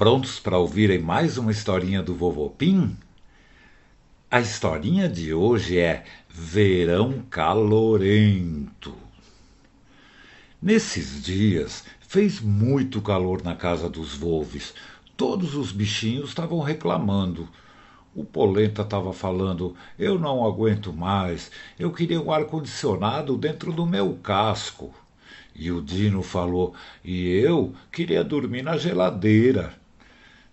Prontos para ouvirem mais uma historinha do Vovô Pim? A historinha de hoje é Verão Calorento. Nesses dias fez muito calor na casa dos Volves. Todos os bichinhos estavam reclamando. O Polenta estava falando: Eu não aguento mais, eu queria um ar-condicionado dentro do meu casco. E o Dino falou: E eu queria dormir na geladeira.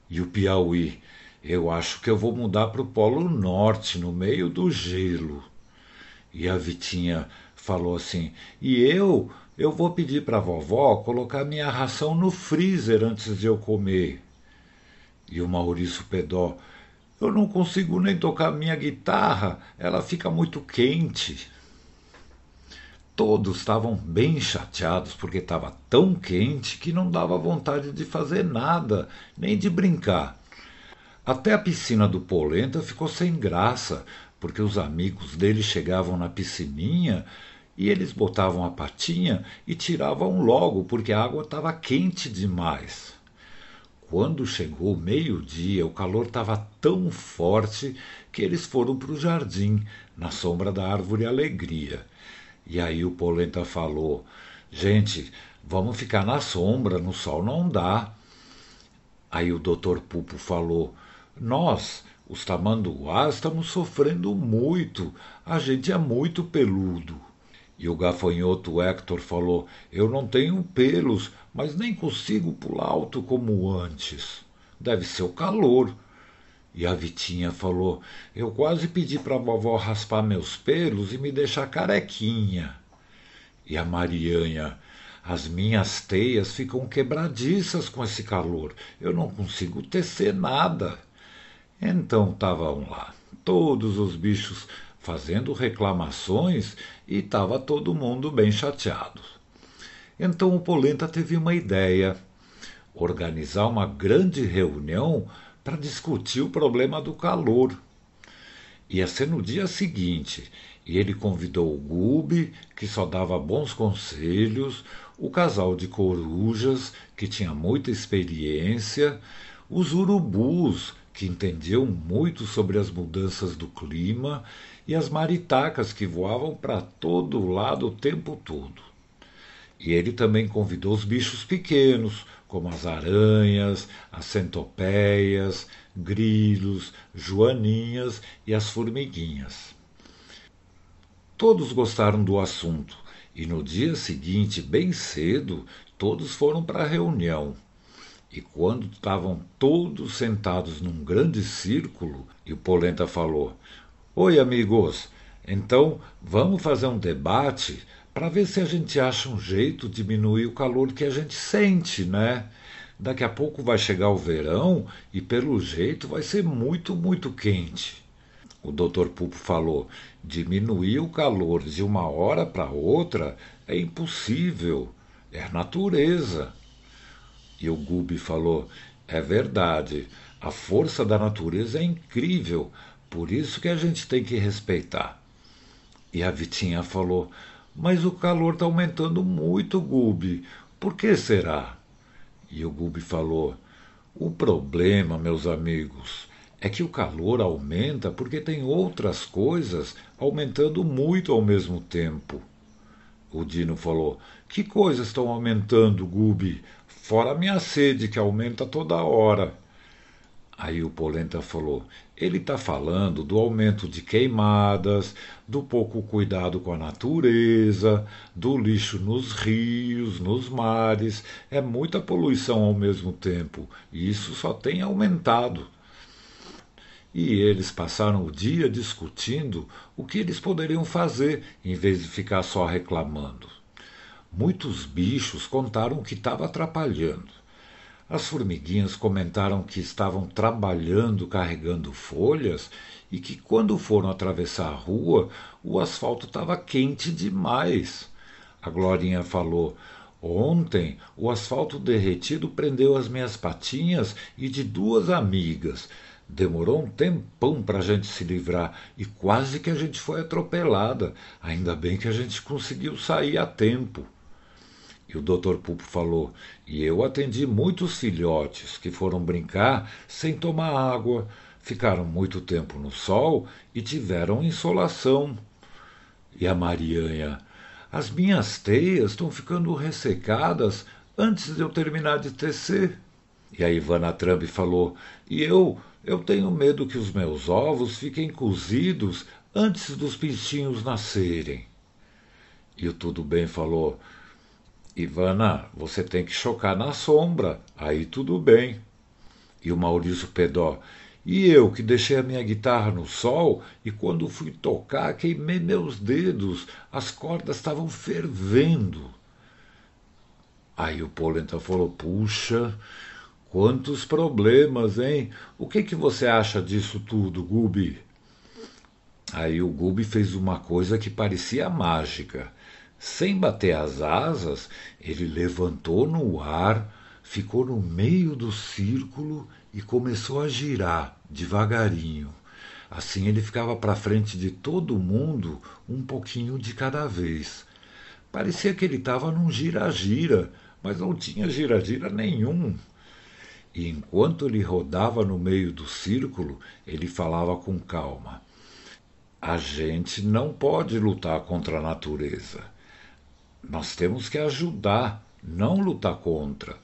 E o Piauí, eu acho que eu vou mudar para o Polo Norte, no meio do gelo. E a Vitinha falou assim: E eu, eu vou pedir para a vovó colocar minha ração no freezer antes de eu comer. E o Maurício Pedó: Eu não consigo nem tocar minha guitarra, ela fica muito quente. Todos estavam bem chateados porque estava tão quente que não dava vontade de fazer nada, nem de brincar. Até a piscina do Polenta ficou sem graça, porque os amigos dele chegavam na piscininha e eles botavam a patinha e tiravam logo, porque a água estava quente demais. Quando chegou meio-dia, o calor estava tão forte que eles foram para o jardim, na sombra da árvore Alegria. E aí o Polenta falou: gente, vamos ficar na sombra, no sol não dá. Aí o doutor Pupo falou: nós, os tamanduás, estamos sofrendo muito, a gente é muito peludo. E o gafanhoto Hector falou: Eu não tenho pelos, mas nem consigo pular alto como antes. Deve ser o calor. E a Vitinha falou: Eu quase pedi para a vovó raspar meus pelos e me deixar carequinha. E a Marianha: As minhas teias ficam quebradiças com esse calor. Eu não consigo tecer nada. Então estavam lá todos os bichos fazendo reclamações e estava todo mundo bem chateado. Então o Polenta teve uma ideia: organizar uma grande reunião para discutir o problema do calor. Ia ser no dia seguinte, e ele convidou o Gube, que só dava bons conselhos, o casal de corujas, que tinha muita experiência, os urubus, que entendiam muito sobre as mudanças do clima, e as maritacas, que voavam para todo lado o tempo todo. E ele também convidou os bichos pequenos, como as aranhas, as centopeias, grilos, joaninhas e as formiguinhas. Todos gostaram do assunto e no dia seguinte, bem cedo, todos foram para a reunião. E quando estavam todos sentados num grande círculo, e o Polenta falou: Oi, amigos, então vamos fazer um debate para ver se a gente acha um jeito de diminuir o calor que a gente sente, né? Daqui a pouco vai chegar o verão e, pelo jeito, vai ser muito, muito quente. O doutor Pupo falou: diminuir o calor de uma hora para outra é impossível, é natureza. E o Gubi falou: é verdade, a força da natureza é incrível, por isso que a gente tem que respeitar. E a Vitinha falou: mas o calor está aumentando muito, Gubi. Por que será? E o Gubi falou: O problema, meus amigos, é que o calor aumenta porque tem outras coisas aumentando muito ao mesmo tempo. O Dino falou: Que coisas estão aumentando, Gubi? Fora a minha sede, que aumenta toda hora. Aí o Polenta falou: ele está falando do aumento de queimadas, do pouco cuidado com a natureza, do lixo nos rios, nos mares. É muita poluição ao mesmo tempo, e isso só tem aumentado. E eles passaram o dia discutindo o que eles poderiam fazer, em vez de ficar só reclamando. Muitos bichos contaram que estava atrapalhando. As formiguinhas comentaram que estavam trabalhando carregando folhas e que quando foram atravessar a rua o asfalto estava quente demais. A Glorinha falou: Ontem o asfalto derretido prendeu as minhas patinhas e de duas amigas. Demorou um tempão para a gente se livrar e quase que a gente foi atropelada. Ainda bem que a gente conseguiu sair a tempo. E o doutor Pupo falou: E eu atendi muitos filhotes que foram brincar sem tomar água, ficaram muito tempo no sol e tiveram insolação. E a Marianha: As minhas teias estão ficando ressecadas antes de eu terminar de tecer. E a Ivana Trump falou: E eu, eu tenho medo que os meus ovos fiquem cozidos antes dos pintinhos nascerem. E o Tudo Bem falou: Ivana, você tem que chocar na sombra, aí tudo bem. E o Maurício Pedó: E eu que deixei a minha guitarra no sol e quando fui tocar queimei meus dedos, as cordas estavam fervendo. Aí o Polenta falou: Puxa, quantos problemas, hein? O que, que você acha disso tudo, Gubi? Aí o Gubi fez uma coisa que parecia mágica. Sem bater as asas, ele levantou no ar, ficou no meio do círculo e começou a girar devagarinho. Assim ele ficava para frente de todo mundo um pouquinho de cada vez. Parecia que ele estava num gira-gira, mas não tinha gira-gira nenhum. E enquanto ele rodava no meio do círculo, ele falava com calma: A gente não pode lutar contra a natureza. Nós temos que ajudar, não lutar contra.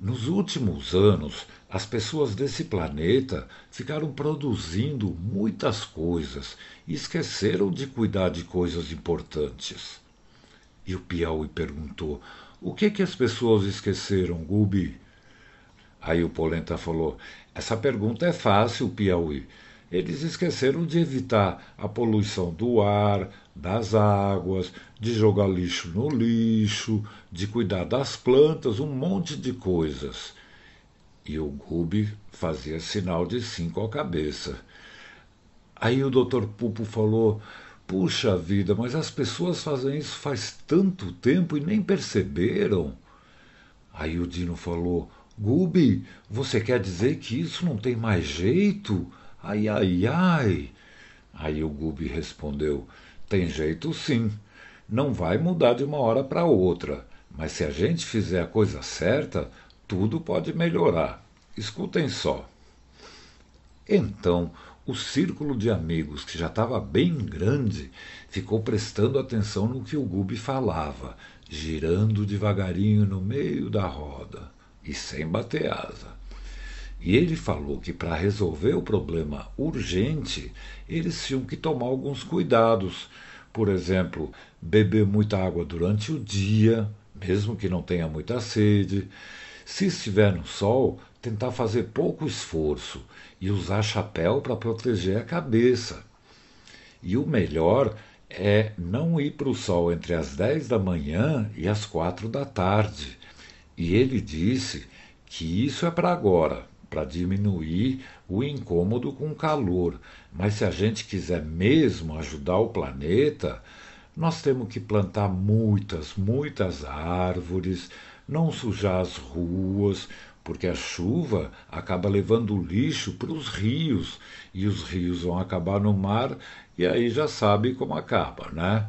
Nos últimos anos, as pessoas desse planeta ficaram produzindo muitas coisas e esqueceram de cuidar de coisas importantes. E o Piauí perguntou: o que, que as pessoas esqueceram, Gubi? Aí o Polenta falou: Essa pergunta é fácil, Piauí. Eles esqueceram de evitar a poluição do ar, das águas, de jogar lixo no lixo, de cuidar das plantas, um monte de coisas. E o Gubi fazia sinal de sim com a cabeça. Aí o doutor Pupo falou: Puxa vida, mas as pessoas fazem isso faz tanto tempo e nem perceberam. Aí o Dino falou: Gubi, você quer dizer que isso não tem mais jeito? Ai, ai, ai. Aí o Gubi respondeu: Tem jeito sim. Não vai mudar de uma hora para outra, mas se a gente fizer a coisa certa, tudo pode melhorar. Escutem só. Então, o círculo de amigos, que já estava bem grande, ficou prestando atenção no que o Gubi falava, girando devagarinho no meio da roda e sem bater asa. E ele falou que para resolver o problema urgente, eles tinham que tomar alguns cuidados. Por exemplo, beber muita água durante o dia, mesmo que não tenha muita sede. Se estiver no sol, tentar fazer pouco esforço e usar chapéu para proteger a cabeça. E o melhor é não ir para o sol entre as 10 da manhã e as 4 da tarde. E ele disse que isso é para agora, para diminuir o incômodo com o calor. Mas se a gente quiser mesmo ajudar o planeta, nós temos que plantar muitas, muitas árvores, não sujar as ruas, porque a chuva acaba levando o lixo para os rios e os rios vão acabar no mar e aí já sabe como acaba, né?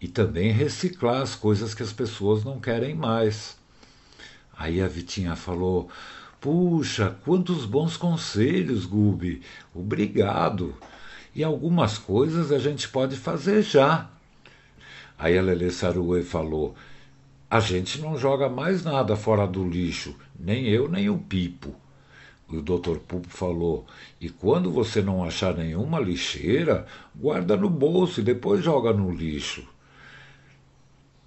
E também reciclar as coisas que as pessoas não querem mais. Aí a Vitinha falou: Puxa, quantos bons conselhos, Gubi. Obrigado. E algumas coisas a gente pode fazer já. Aí a Lele falou: a gente não joga mais nada fora do lixo, nem eu nem o Pipo. E o doutor Pupo falou: E quando você não achar nenhuma lixeira, guarda no bolso e depois joga no lixo.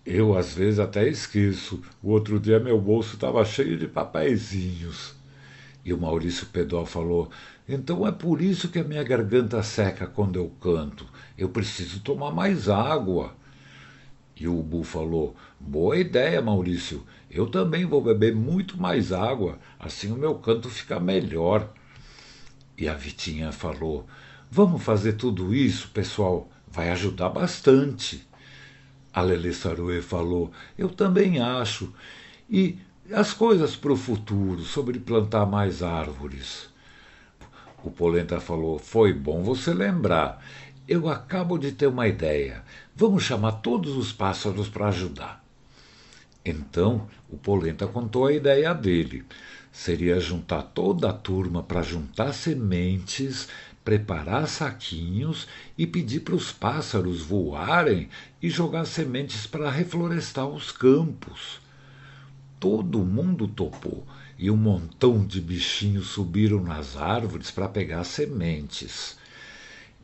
Eu às vezes até esqueço. O outro dia meu bolso estava cheio de papeizinhos. E o Maurício Pedó falou: Então é por isso que a minha garganta seca quando eu canto. Eu preciso tomar mais água. E o Ubu falou: Boa ideia, Maurício. Eu também vou beber muito mais água, assim o meu canto fica melhor. E a Vitinha falou: Vamos fazer tudo isso, pessoal, vai ajudar bastante. A Lele falou: Eu também acho. E as coisas para o futuro, sobre plantar mais árvores? O Polenta falou: Foi bom você lembrar. Eu acabo de ter uma ideia. Vamos chamar todos os pássaros para ajudar. Então o Polenta contou a ideia dele. Seria juntar toda a turma para juntar sementes, preparar saquinhos e pedir para os pássaros voarem e jogar sementes para reflorestar os campos. Todo mundo topou e um montão de bichinhos subiram nas árvores para pegar sementes.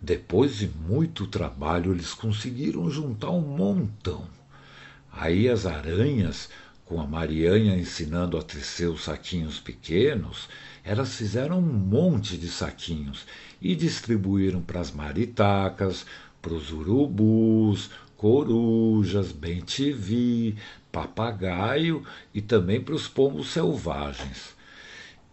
Depois de muito trabalho, eles conseguiram juntar um montão. Aí as aranhas, com a Marianha ensinando a tecer os saquinhos pequenos, elas fizeram um monte de saquinhos e distribuíram para as maritacas, para os urubus, corujas, bem-te-vi, papagaio e também para os pombos selvagens.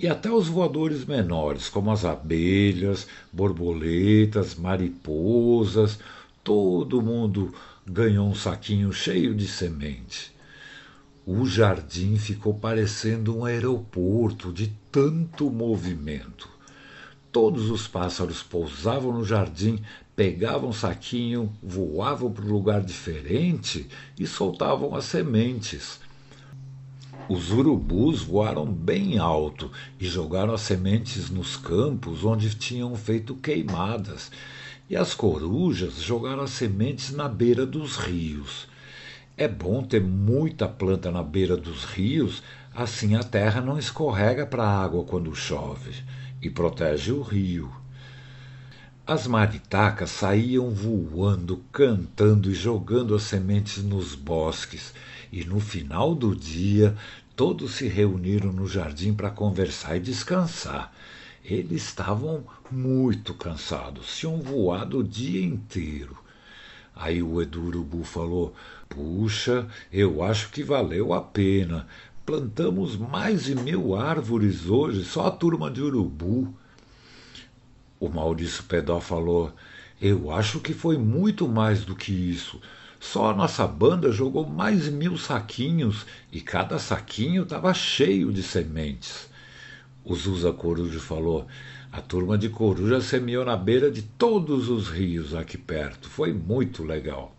E até os voadores menores, como as abelhas, borboletas, mariposas, todo mundo ganhou um saquinho cheio de semente. O jardim ficou parecendo um aeroporto de tanto movimento. Todos os pássaros pousavam no jardim, pegavam um saquinho, voavam para um lugar diferente e soltavam as sementes. Os urubus voaram bem alto e jogaram as sementes nos campos onde tinham feito queimadas e as corujas jogaram as sementes na beira dos rios. É bom ter muita planta na beira dos rios, assim a terra não escorrega para a água quando chove e protege o rio. As maritacas saíam voando, cantando e jogando as sementes nos bosques, e no final do dia todos se reuniram no jardim para conversar e descansar. Eles estavam muito cansados, tinham voado o dia inteiro. Aí o Edurubu falou: Puxa, eu acho que valeu a pena. Plantamos mais de mil árvores hoje, só a turma de urubu. O Maurício Pedó falou: Eu acho que foi muito mais do que isso. Só a nossa banda jogou mais de mil saquinhos e cada saquinho estava cheio de sementes. O Zusa Coruja falou: a turma de coruja semeou na beira de todos os rios aqui perto. Foi muito legal.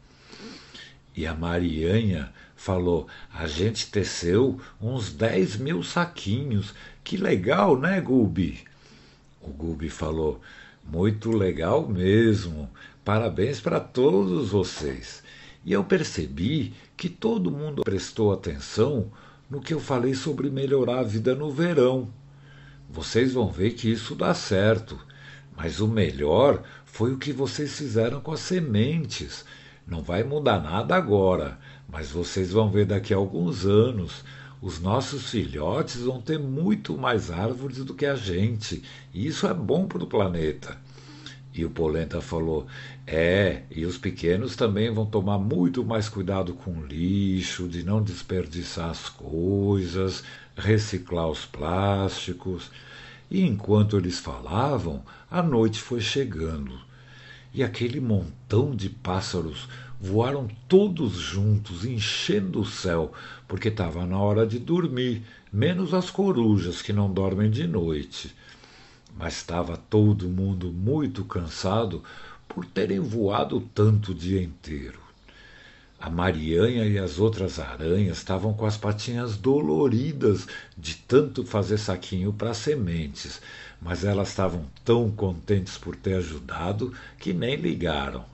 E a Marianha falou: a gente teceu uns dez mil saquinhos. Que legal, né, Gubi? O Gubi falou: muito legal mesmo. Parabéns para todos vocês. E eu percebi que todo mundo prestou atenção no que eu falei sobre melhorar a vida no verão. Vocês vão ver que isso dá certo. Mas o melhor foi o que vocês fizeram com as sementes. Não vai mudar nada agora, mas vocês vão ver daqui a alguns anos. Os nossos filhotes vão ter muito mais árvores do que a gente. E isso é bom para o planeta. E o Polenta falou: É, e os pequenos também vão tomar muito mais cuidado com o lixo, de não desperdiçar as coisas, reciclar os plásticos. E enquanto eles falavam, a noite foi chegando. E aquele montão de pássaros voaram todos juntos, enchendo o céu, porque estava na hora de dormir, menos as corujas que não dormem de noite. Mas estava todo mundo muito cansado por terem voado tanto o dia inteiro. A Marianha e as outras aranhas estavam com as patinhas doloridas de tanto fazer saquinho para sementes, mas elas estavam tão contentes por ter ajudado que nem ligaram.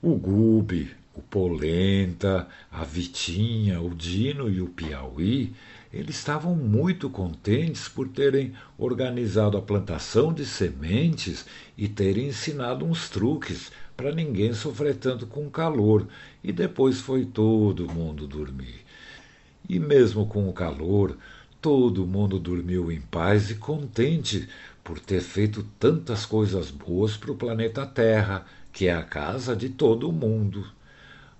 O Gube, o Polenta, a Vitinha, o Dino e o Piauí, eles estavam muito contentes por terem organizado a plantação de sementes e terem ensinado uns truques para ninguém sofrer tanto com calor, e depois foi todo mundo dormir. E mesmo com o calor, todo mundo dormiu em paz e contente por ter feito tantas coisas boas para o planeta Terra, que é a casa de todo mundo.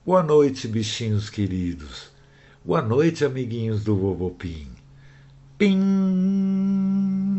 Boa noite, bichinhos queridos. Boa noite, amiguinhos do Vovô Pim. Pim!